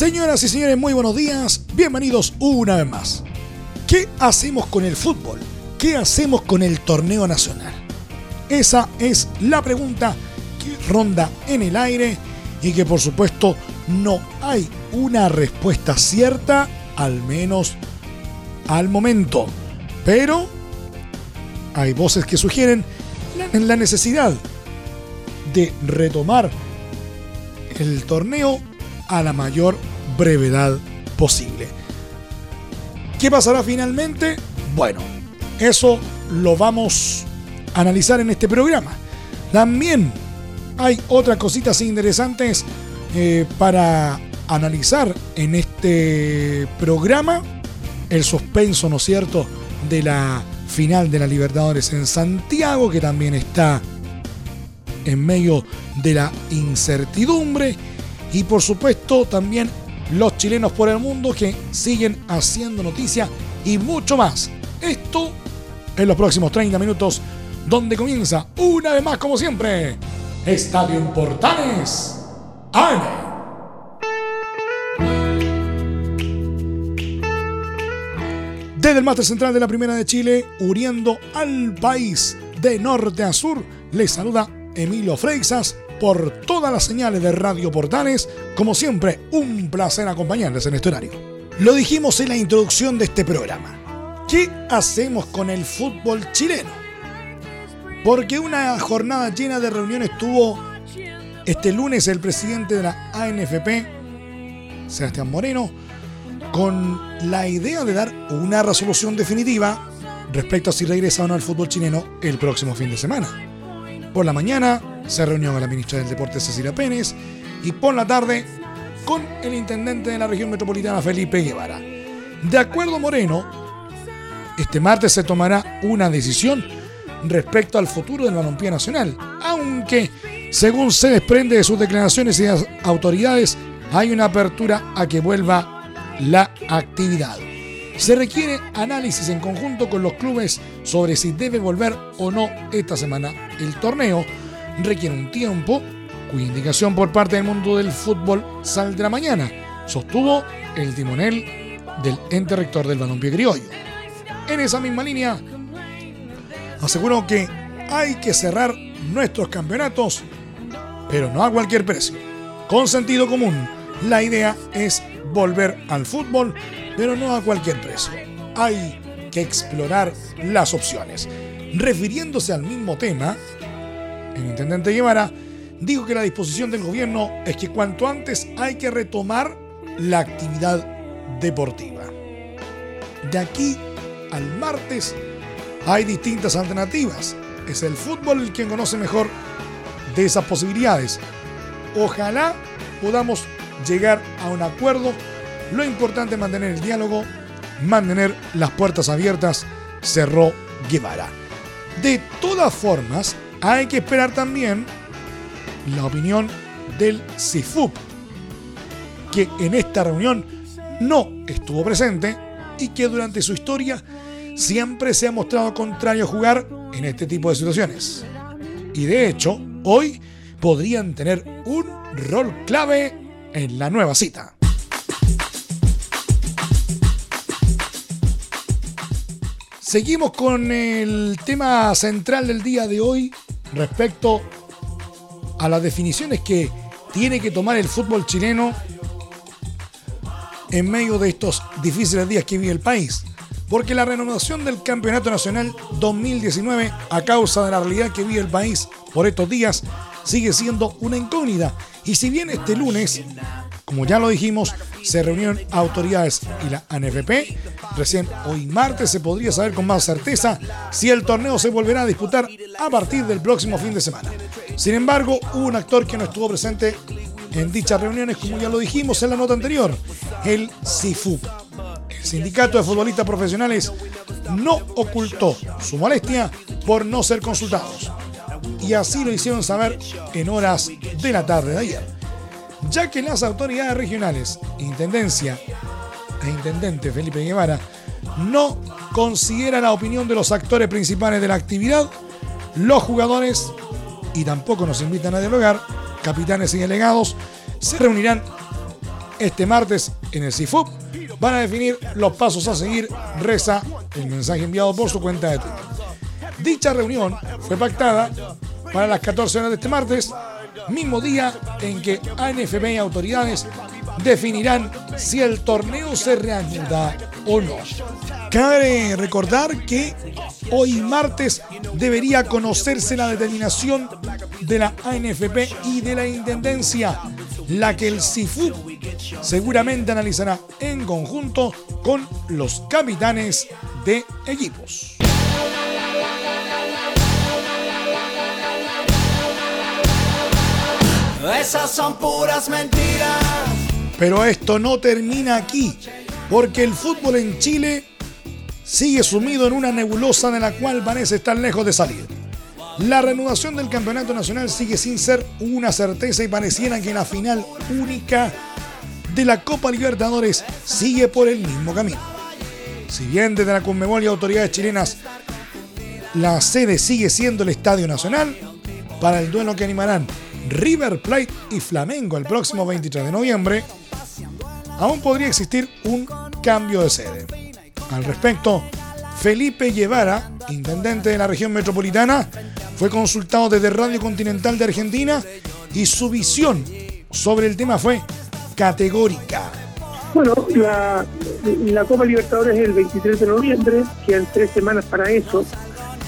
Señoras y señores, muy buenos días. Bienvenidos una vez más. ¿Qué hacemos con el fútbol? ¿Qué hacemos con el torneo nacional? Esa es la pregunta que ronda en el aire y que por supuesto no hay una respuesta cierta, al menos al momento. Pero hay voces que sugieren la necesidad de retomar el torneo a la mayor brevedad posible. ¿Qué pasará finalmente? Bueno, eso lo vamos a analizar en este programa. También hay otras cositas interesantes eh, para analizar en este programa. El suspenso, ¿no es cierto?, de la final de la Libertadores en Santiago, que también está en medio de la incertidumbre y por supuesto también los chilenos por el mundo que siguen haciendo noticia y mucho más. Esto en los próximos 30 minutos, donde comienza una vez más, como siempre, Estadio Portales AM. Desde el máster central de la Primera de Chile, uniendo al país de norte a sur, les saluda Emilio Freixas por todas las señales de Radio Portales. Como siempre, un placer acompañarles en este horario. Lo dijimos en la introducción de este programa. ¿Qué hacemos con el fútbol chileno? Porque una jornada llena de reuniones tuvo este lunes el presidente de la ANFP, Sebastián Moreno, con la idea de dar una resolución definitiva respecto a si regresa o no al fútbol chileno el próximo fin de semana. Por la mañana, se reunió con la ministra del Deporte Cecilia Pérez y por la tarde con el intendente de la región metropolitana Felipe Guevara. De acuerdo Moreno, este martes se tomará una decisión respecto al futuro del balompié nacional, aunque según se desprende de sus declaraciones y las autoridades, hay una apertura a que vuelva la actividad. Se requiere análisis en conjunto con los clubes sobre si debe volver o no esta semana el torneo, requiere un tiempo cuya indicación por parte del mundo del fútbol saldrá mañana, sostuvo el timonel del ente rector del balompié criollo. En esa misma línea, aseguró que hay que cerrar nuestros campeonatos, pero no a cualquier precio. Con sentido común, la idea es volver al fútbol, pero no a cualquier precio. Hay que explorar las opciones. Refiriéndose al mismo tema, el intendente Guevara dijo que la disposición del gobierno es que cuanto antes hay que retomar la actividad deportiva. De aquí al martes hay distintas alternativas. Es el fútbol el quien conoce mejor de esas posibilidades. Ojalá podamos llegar a un acuerdo. Lo importante es mantener el diálogo, mantener las puertas abiertas, cerró Guevara. De todas formas, hay que esperar también la opinión del CIFUP, que en esta reunión no estuvo presente y que durante su historia siempre se ha mostrado contrario a jugar en este tipo de situaciones. Y de hecho, hoy podrían tener un rol clave en la nueva cita. Seguimos con el tema central del día de hoy respecto a las definiciones que tiene que tomar el fútbol chileno en medio de estos difíciles días que vive el país. Porque la renovación del Campeonato Nacional 2019 a causa de la realidad que vive el país por estos días sigue siendo una incógnita. Y si bien este lunes, como ya lo dijimos, se reunieron autoridades y la ANFP, recién hoy martes se podría saber con más certeza si el torneo se volverá a disputar a partir del próximo fin de semana. Sin embargo, hubo un actor que no estuvo presente en dichas reuniones, como ya lo dijimos en la nota anterior, el CIFUP. El Sindicato de Futbolistas Profesionales no ocultó su molestia por no ser consultados. Y así lo hicieron saber en horas de la tarde de ayer. Ya que las autoridades regionales, Intendencia e Intendente Felipe Guevara, no consideran la opinión de los actores principales de la actividad, los jugadores, y tampoco nos invitan a dialogar, capitanes y delegados, se reunirán este martes en el CIFUP van a definir los pasos a seguir, reza el mensaje enviado por su cuenta de Twitter. Dicha reunión fue pactada para las 14 horas de este martes, mismo día en que ANFP y autoridades definirán si el torneo se reanuda o no. Cabe recordar que hoy martes debería conocerse la determinación de la ANFP y de la Intendencia, la que el CIFU seguramente analizará en conjunto con los capitanes de equipos. Esas son puras mentiras. Pero esto no termina aquí, porque el fútbol en Chile sigue sumido en una nebulosa de la cual parece estar lejos de salir. La reanudación del campeonato nacional sigue sin ser una certeza y pareciera que la final única de la Copa Libertadores sigue por el mismo camino. Si bien desde la Conmebol y autoridades chilenas la sede sigue siendo el Estadio Nacional, para el duelo que animarán River Plate y Flamengo el próximo 23 de noviembre, aún podría existir un cambio de sede. Al respecto, Felipe Guevara, intendente de la región metropolitana, fue consultado desde Radio Continental de Argentina y su visión sobre el tema fue categórica. Bueno, la, Copa Libertadores es el 23 de noviembre, quedan tres semanas para eso.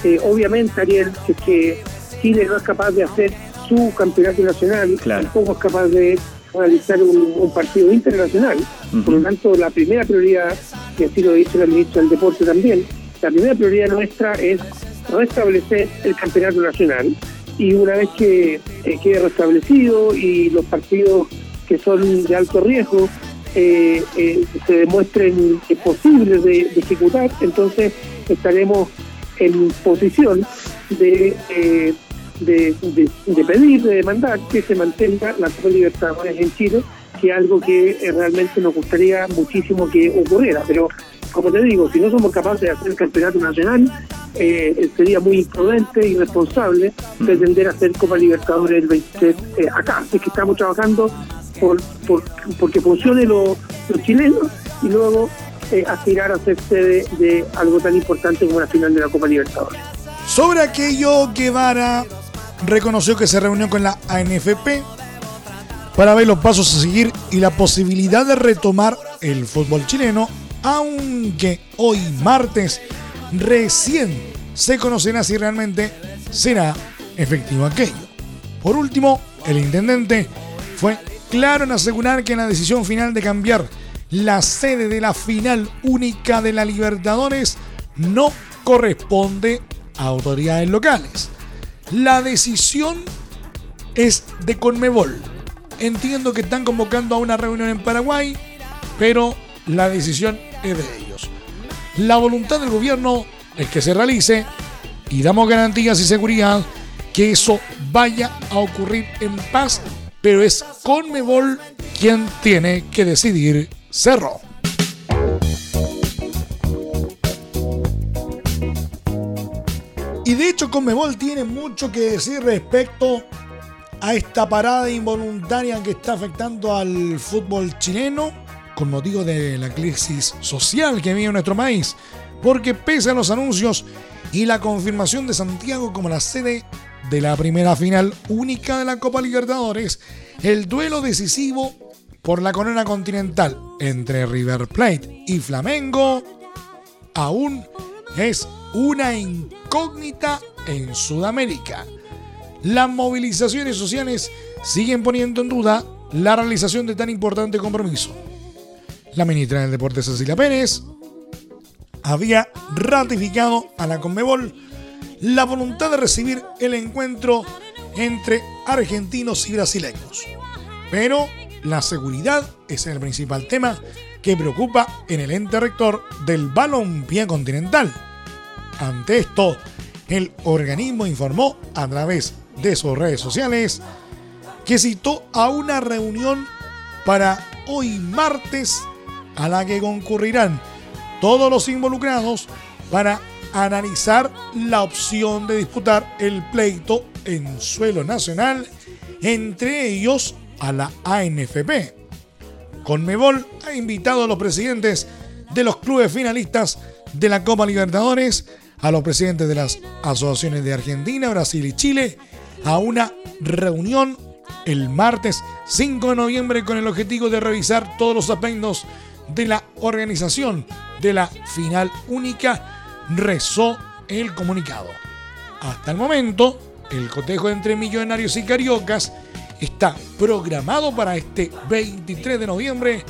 Eh, obviamente, Ariel, que, que Chile no es capaz de hacer su campeonato nacional, tampoco es capaz de realizar un, partido internacional. Por lo tanto, la primera prioridad, que así lo ha dicho el ministro del Deporte también, la primera prioridad nuestra es restablecer el campeonato nacional. Y una vez que eh, quede restablecido y los partidos que son de alto riesgo eh, eh, se demuestren posibles de, ejecutar, entonces estaremos en posición de, eh, de, pedir, de demandar que se mantenga la Copa Libertadores en Chile, que es algo que realmente nos gustaría muchísimo que ocurriera. Pero, como te digo, si no somos capaces de hacer el campeonato nacional, sería muy imprudente y irresponsable mm. pretender hacer Copa Libertadores el 23 acá. Así que estamos trabajando por, porque funcione los chilenos y luego eh, aspirar a ser sede de algo tan importante como la final de la Copa Libertadores. Sobre aquello, Guevara reconoció que se reunió con la ANFP para ver los pasos a seguir y la posibilidad de retomar el fútbol chileno, aunque hoy martes recién se conocerá si realmente será efectivo aquello. Por último, el intendente fue claro en asegurar que la decisión final de cambiar la sede de la final única de la Libertadores no corresponde a autoridades locales. La decisión es de Conmebol. Entiendo que están convocando a una reunión en Paraguay, pero la decisión es de ellos. La voluntad del gobierno es que se realice y damos garantías y seguridad que eso vaya a ocurrir en paz pero es Conmebol quien tiene que decidir Cerro. Y de hecho Conmebol tiene mucho que decir respecto a esta parada involuntaria que está afectando al fútbol chileno con motivo de la crisis social que vive nuestro país. Porque pese a los anuncios y la confirmación de Santiago como la sede de la primera final única de la Copa Libertadores, el duelo decisivo por la corona continental entre River Plate y Flamengo aún es una incógnita en Sudamérica. Las movilizaciones sociales siguen poniendo en duda la realización de tan importante compromiso. La ministra del Deporte Cecilia Pérez había ratificado a la Conmebol la voluntad de recibir el encuentro entre argentinos y brasileños. Pero la seguridad es el principal tema que preocupa en el ente rector del balompié continental. Ante esto, el organismo informó a través de sus redes sociales que citó a una reunión para hoy martes a la que concurrirán todos los involucrados para analizar la opción de disputar el pleito en suelo nacional, entre ellos a la ANFP. Conmebol ha invitado a los presidentes de los clubes finalistas de la Copa Libertadores, a los presidentes de las asociaciones de Argentina, Brasil y Chile, a una reunión el martes 5 de noviembre con el objetivo de revisar todos los aspectos de la organización de la final única, rezó el comunicado. Hasta el momento, el cotejo entre millonarios y cariocas está programado para este 23 de noviembre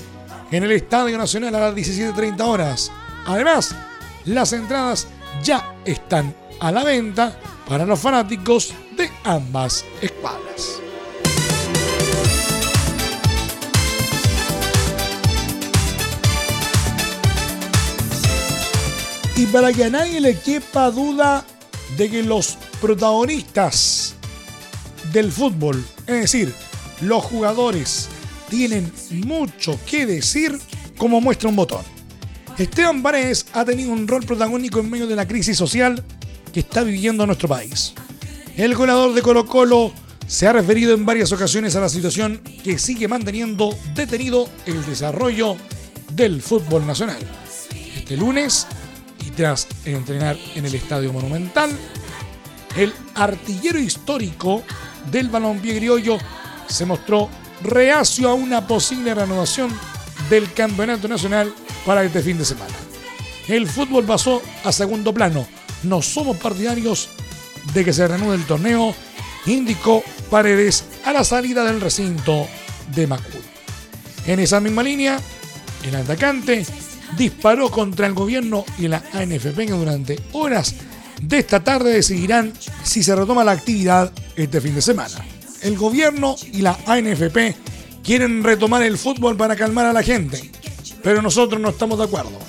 en el Estadio Nacional a las 17.30 horas. Además, las entradas ya están a la venta para los fanáticos de ambas escuadras. Y para que a nadie le quepa duda de que los protagonistas del fútbol, es decir, los jugadores, tienen mucho que decir, como muestra un botón. Esteban Paredes ha tenido un rol protagónico en medio de la crisis social que está viviendo nuestro país. El goleador de Colo Colo se ha referido en varias ocasiones a la situación que sigue manteniendo detenido el desarrollo del fútbol nacional. Este lunes, y tras entrenar en el Estadio Monumental, el artillero histórico del balompié criollo se mostró reacio a una posible renovación del campeonato nacional para este fin de semana. El fútbol pasó a segundo plano. No somos partidarios de que se reanude el torneo, indicó Paredes a la salida del recinto de Macul. En esa misma línea, el atacante disparó contra el gobierno y la ANFP que durante horas de esta tarde decidirán si se retoma la actividad este fin de semana. El gobierno y la ANFP quieren retomar el fútbol para calmar a la gente, pero nosotros no estamos de acuerdo,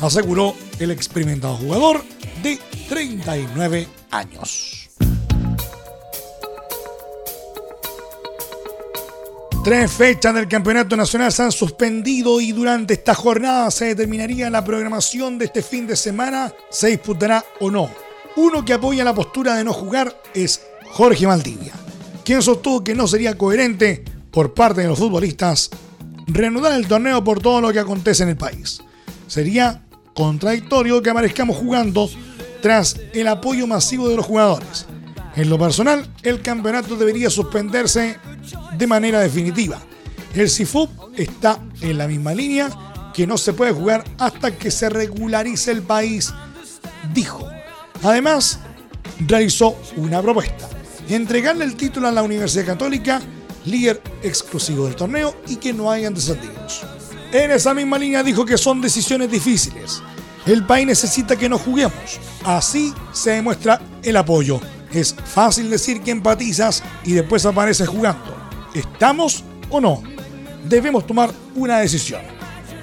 aseguró el experimentado jugador de 39 años. Tres fechas del Campeonato Nacional se han suspendido y durante esta jornada se determinaría la programación de este fin de semana, se disputará o no. Uno que apoya la postura de no jugar es Jorge Maldivia, quien sostuvo que no sería coherente por parte de los futbolistas reanudar el torneo por todo lo que acontece en el país. Sería contradictorio que aparezcamos jugando tras el apoyo masivo de los jugadores. En lo personal, el campeonato debería suspenderse de manera definitiva. El CIFUP está en la misma línea que no se puede jugar hasta que se regularice el país, dijo. Además, realizó una propuesta, entregarle el título a la Universidad Católica, líder exclusivo del torneo, y que no hayan descendidos. En esa misma línea dijo que son decisiones difíciles. El país necesita que nos juguemos. Así se demuestra el apoyo. Es fácil decir que empatizas y después apareces jugando. ¿Estamos o no? Debemos tomar una decisión.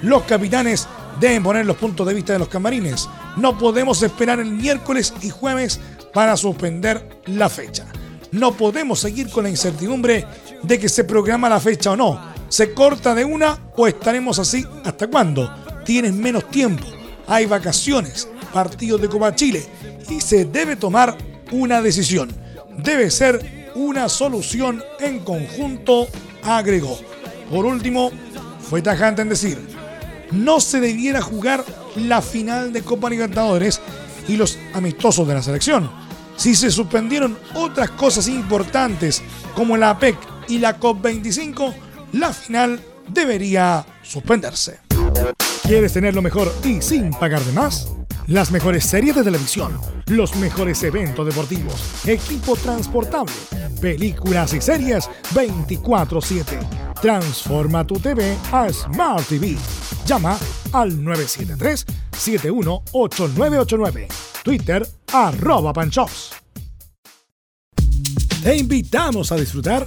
Los capitanes deben poner los puntos de vista de los camarines. No podemos esperar el miércoles y jueves para suspender la fecha. No podemos seguir con la incertidumbre de que se programa la fecha o no. ¿Se corta de una o estaremos así hasta cuándo? Tienes menos tiempo, hay vacaciones, partidos de Copa Chile y se debe tomar una decisión. Debe ser una solución en conjunto, agregó. Por último, fue tajante en decir, no se debiera jugar la final de Copa Libertadores y los amistosos de la selección. Si se suspendieron otras cosas importantes como la APEC y la COP25, la final debería suspenderse. ¿Quieres tener lo mejor y sin pagar de más? Las mejores series de televisión, los mejores eventos deportivos, equipo transportable, películas y series 24/7. Transforma tu TV a Smart TV. Llama al 973-718989. Twitter arroba panchops. Te invitamos a disfrutar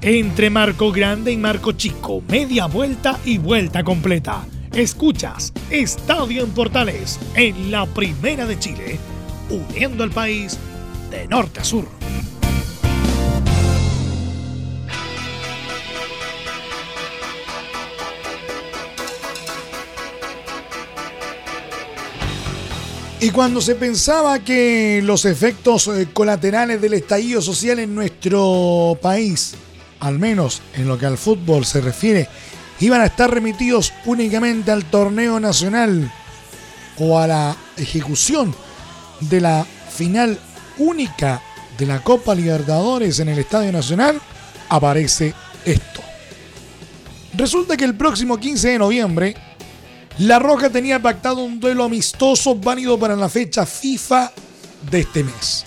Entre Marco Grande y Marco Chico, media vuelta y vuelta completa. Escuchas Estadio en Portales en la Primera de Chile, uniendo al país de norte a sur. Y cuando se pensaba que los efectos eh, colaterales del estallido social en nuestro país, al menos en lo que al fútbol se refiere, iban a estar remitidos únicamente al torneo nacional o a la ejecución de la final única de la Copa Libertadores en el Estadio Nacional, aparece esto. Resulta que el próximo 15 de noviembre la Roja tenía pactado un duelo amistoso válido para la fecha FIFA de este mes,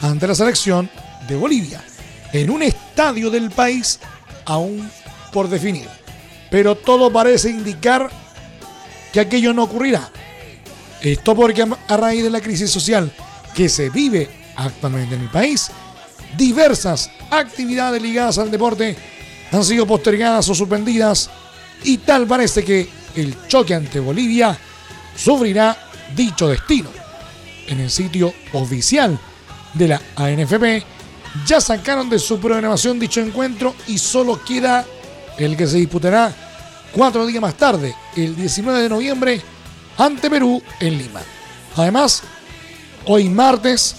ante la selección de Bolivia, en un estadio del país aún por definir. Pero todo parece indicar que aquello no ocurrirá. Esto porque a raíz de la crisis social que se vive actualmente en el país, diversas actividades ligadas al deporte han sido postergadas o suspendidas y tal parece que el choque ante Bolivia sufrirá dicho destino. En el sitio oficial de la ANFP ya sacaron de su programación dicho encuentro y solo queda el que se disputará cuatro días más tarde, el 19 de noviembre, ante Perú en Lima. Además, hoy martes,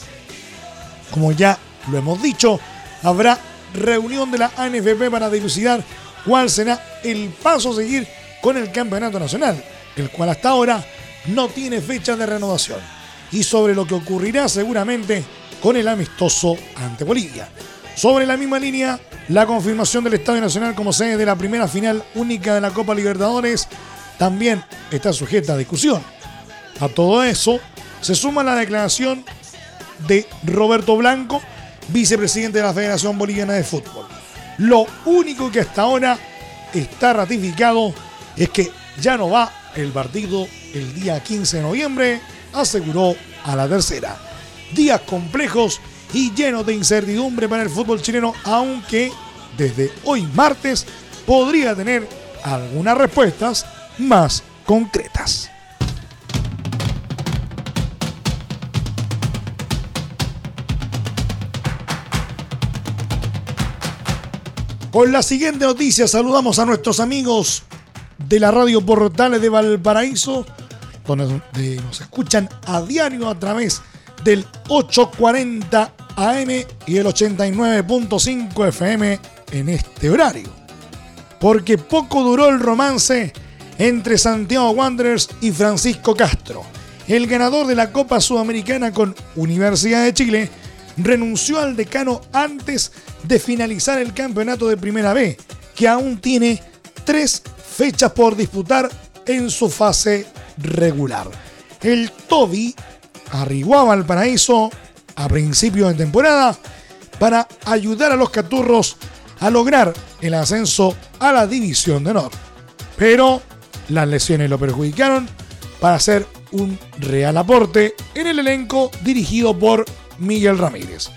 como ya lo hemos dicho, habrá reunión de la ANFP para dilucidar cuál será el paso a seguir con el Campeonato Nacional, el cual hasta ahora no tiene fecha de renovación, y sobre lo que ocurrirá seguramente con el amistoso ante Bolivia. Sobre la misma línea, la confirmación del Estadio Nacional como sede de la primera final única de la Copa Libertadores también está sujeta a discusión. A todo eso se suma la declaración de Roberto Blanco, vicepresidente de la Federación Boliviana de Fútbol. Lo único que hasta ahora está ratificado es que ya no va el partido el día 15 de noviembre, aseguró a la tercera. Días complejos y llenos de incertidumbre para el fútbol chileno, aunque desde hoy martes podría tener algunas respuestas más concretas. Con la siguiente noticia saludamos a nuestros amigos de la radio Portales de Valparaíso, nos escuchan a diario a través del 840 AM y el 89.5 FM en este horario. Porque poco duró el romance entre Santiago Wanderers y Francisco Castro. El ganador de la Copa Sudamericana con Universidad de Chile renunció al decano antes de finalizar el campeonato de Primera B, que aún tiene tres fechas por disputar en su fase regular. El Toby arribaba al paraíso a principios de temporada para ayudar a los Caturros a lograr el ascenso a la División de Honor. Pero las lesiones lo perjudicaron para hacer un real aporte en el elenco dirigido por Miguel Ramírez.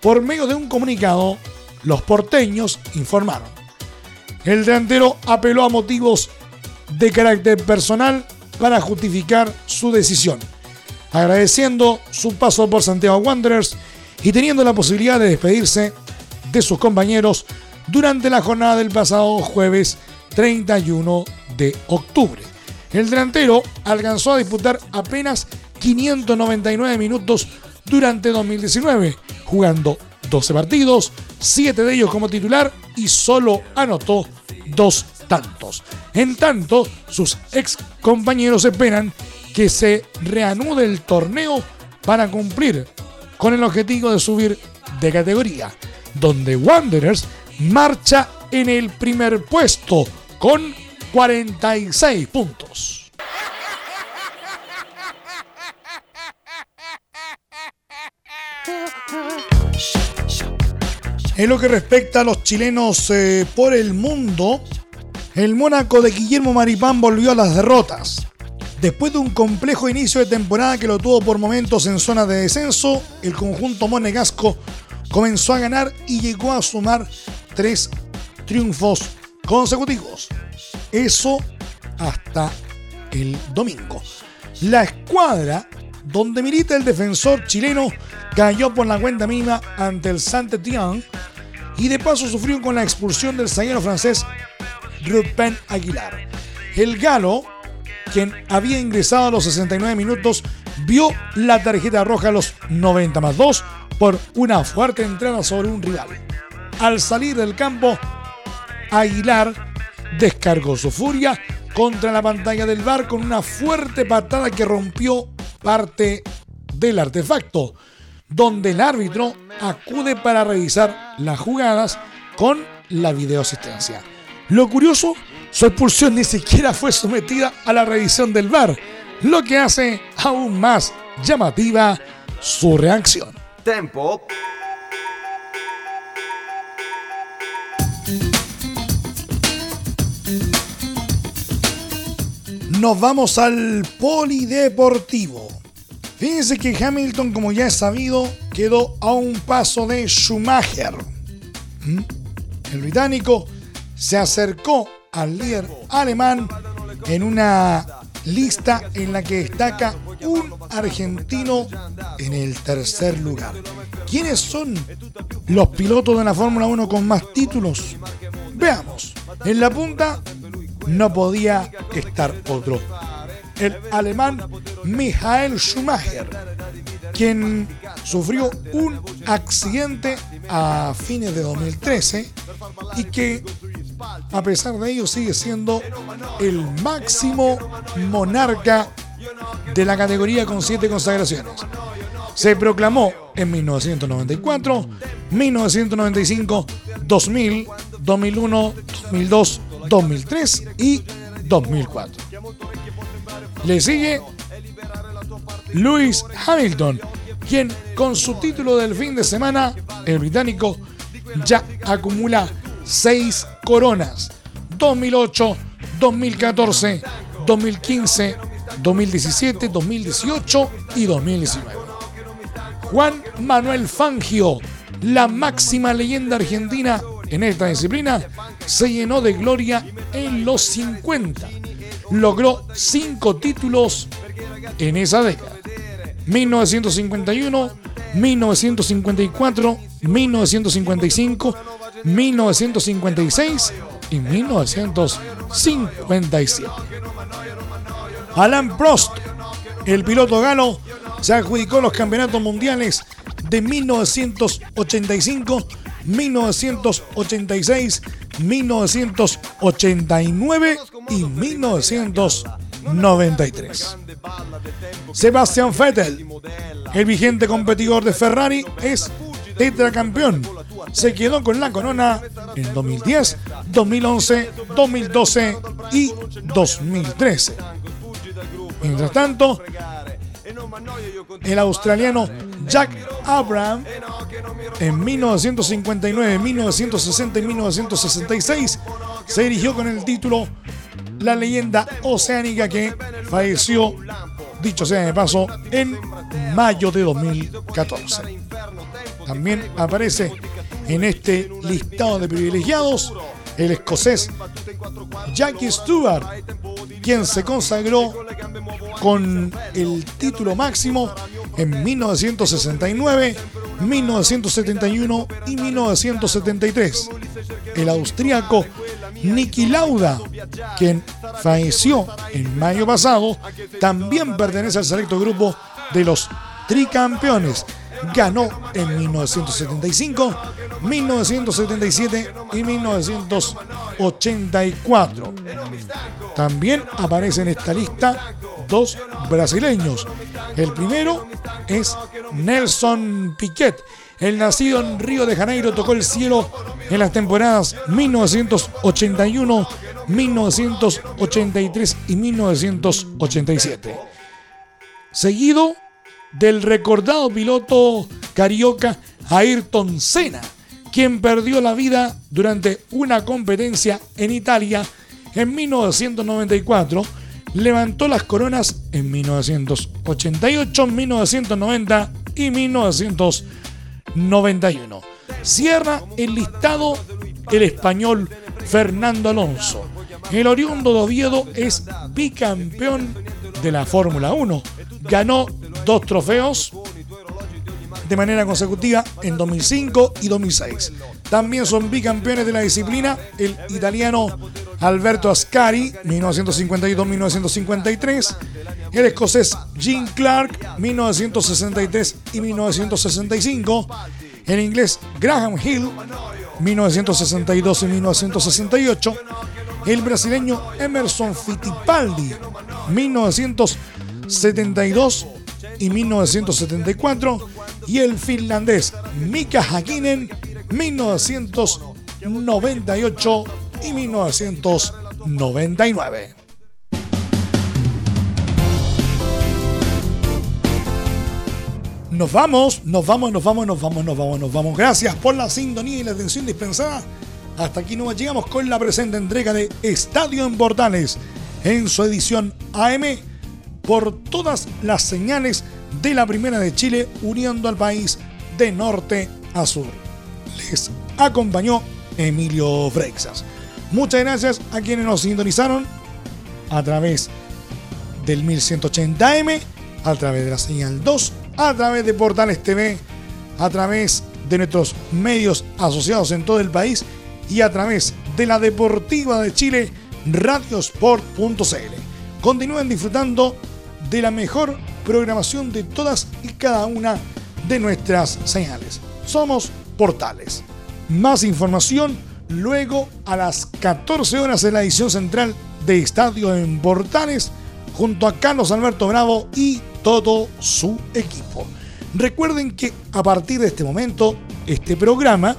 Por medio de un comunicado, los porteños informaron el delantero apeló a motivos de carácter personal para justificar su decisión, agradeciendo su paso por Santiago Wanderers y teniendo la posibilidad de despedirse de sus compañeros durante la jornada del pasado jueves 31 de octubre. El delantero alcanzó a disputar apenas 599 minutos durante 2019, jugando 12 partidos, 7 de ellos como titular y solo anotó dos tantos. En tanto, sus ex compañeros esperan que se reanude el torneo para cumplir con el objetivo de subir de categoría, donde Wanderers marcha en el primer puesto con 46 puntos. En lo que respecta a los chilenos eh, por el mundo, el Mónaco de Guillermo Maripán volvió a las derrotas. Después de un complejo inicio de temporada que lo tuvo por momentos en zona de descenso, el conjunto monegasco comenzó a ganar y llegó a sumar tres triunfos consecutivos. Eso hasta el domingo. La escuadra donde milita el defensor chileno cayó por la cuenta mínima ante el Saint-Étienne y de paso sufrió con la expulsión del zaguero francés Rupen Aguilar. El galo, quien había ingresado a los 69 minutos, vio la tarjeta roja a los 90 más 2 por una fuerte entrada sobre un rival. Al salir del campo, Aguilar descargó su furia contra la pantalla del bar con una fuerte patada que rompió parte del artefacto, donde el árbitro acude para revisar las jugadas con la videoasistencia. Lo curioso, su expulsión ni siquiera fue sometida a la revisión del VAR, lo que hace aún más llamativa su reacción. Tempo. Nos vamos al polideportivo. Fíjense que Hamilton, como ya es sabido, quedó a un paso de Schumacher. ¿Mm? El británico se acercó al líder alemán en una lista en la que destaca un argentino en el tercer lugar. ¿Quiénes son los pilotos de la Fórmula 1 con más títulos? Veamos. En la punta no podía estar otro el alemán Michael Schumacher, quien sufrió un accidente a fines de 2013 y que a pesar de ello sigue siendo el máximo monarca de la categoría con siete consagraciones. Se proclamó en 1994, 1995, 2000, 2001, 2002, 2003 y 2004. Le sigue Lewis Hamilton, quien con su título del fin de semana, el británico, ya acumula seis coronas. 2008, 2014, 2015, 2017, 2018 y 2019. Juan Manuel Fangio, la máxima leyenda argentina en esta disciplina, se llenó de gloria en los 50 logró cinco títulos en esa década. 1951, 1954, 1955, 1956 y 1957. Alan Prost, el piloto galo, se adjudicó los campeonatos mundiales de 1985, 1986, 1989 y 1993. Sebastian Vettel, el vigente competidor de Ferrari, es tetracampeón. Se quedó con la corona en 2010, 2011, 2012 y 2013. Mientras tanto, el australiano Jack Abraham en 1959, 1960 y 1966 se dirigió con el título La leyenda oceánica que falleció, dicho sea de paso, en mayo de 2014. También aparece en este listado de privilegiados el escocés Jackie Stewart, quien se consagró con el título máximo en 1969, 1971 y 1973. el austríaco Niki Lauda, quien falleció en mayo pasado, también pertenece al selecto grupo de los tricampeones. Ganó en 1975, 1977 y 1984. También aparece en esta lista dos brasileños. El primero es Nelson Piquet. El nacido en Río de Janeiro tocó el cielo en las temporadas 1981, 1983 y 1987. Seguido del recordado piloto carioca Ayrton Senna, quien perdió la vida durante una competencia en Italia en 1994, levantó las coronas en 1988, 1990 y 1991. Cierra el listado el español Fernando Alonso. El oriundo de Oviedo es bicampeón de la Fórmula 1. Ganó dos trofeos de manera consecutiva en 2005 y 2006. También son bicampeones de la disciplina el italiano Alberto Ascari, 1952-1953, el escocés Jim Clark, 1963 y 1965, el inglés Graham Hill, 1962 y 1968, el brasileño Emerson Fittipaldi, 1972 y 1974, y el finlandés Mika Hakkinen, 1998 y 1999. Nos vamos, nos vamos, nos vamos, nos vamos, nos vamos, nos vamos. Gracias por la sintonía y la atención dispensada. Hasta aquí nos llegamos con la presente entrega de Estadio en Portales en su edición AM por todas las señales de la Primera de Chile uniendo al país de norte a sur. Les acompañó Emilio Freixas. Muchas gracias a quienes nos sintonizaron a través del 1180M, a través de la señal 2, a través de Portales TV, a través de nuestros medios asociados en todo el país y a través de la Deportiva de Chile, radiosport.cl. Continúen disfrutando de la mejor programación de todas y cada una de nuestras señales. Somos Portales. Más información luego a las 14 horas en la edición central de Estadio en Portales junto a Carlos Alberto Bravo y todo su equipo. Recuerden que a partir de este momento este programa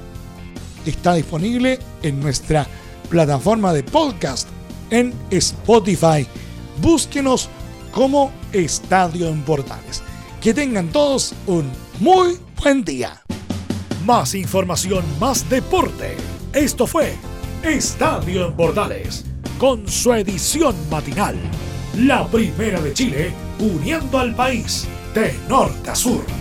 está disponible en nuestra plataforma de podcast en Spotify. Búsquenos como Estadio en Portales. Que tengan todos un muy buen día. Más información, más deporte. Esto fue Estadio en Portales, con su edición matinal. La primera de Chile, uniendo al país de norte a sur.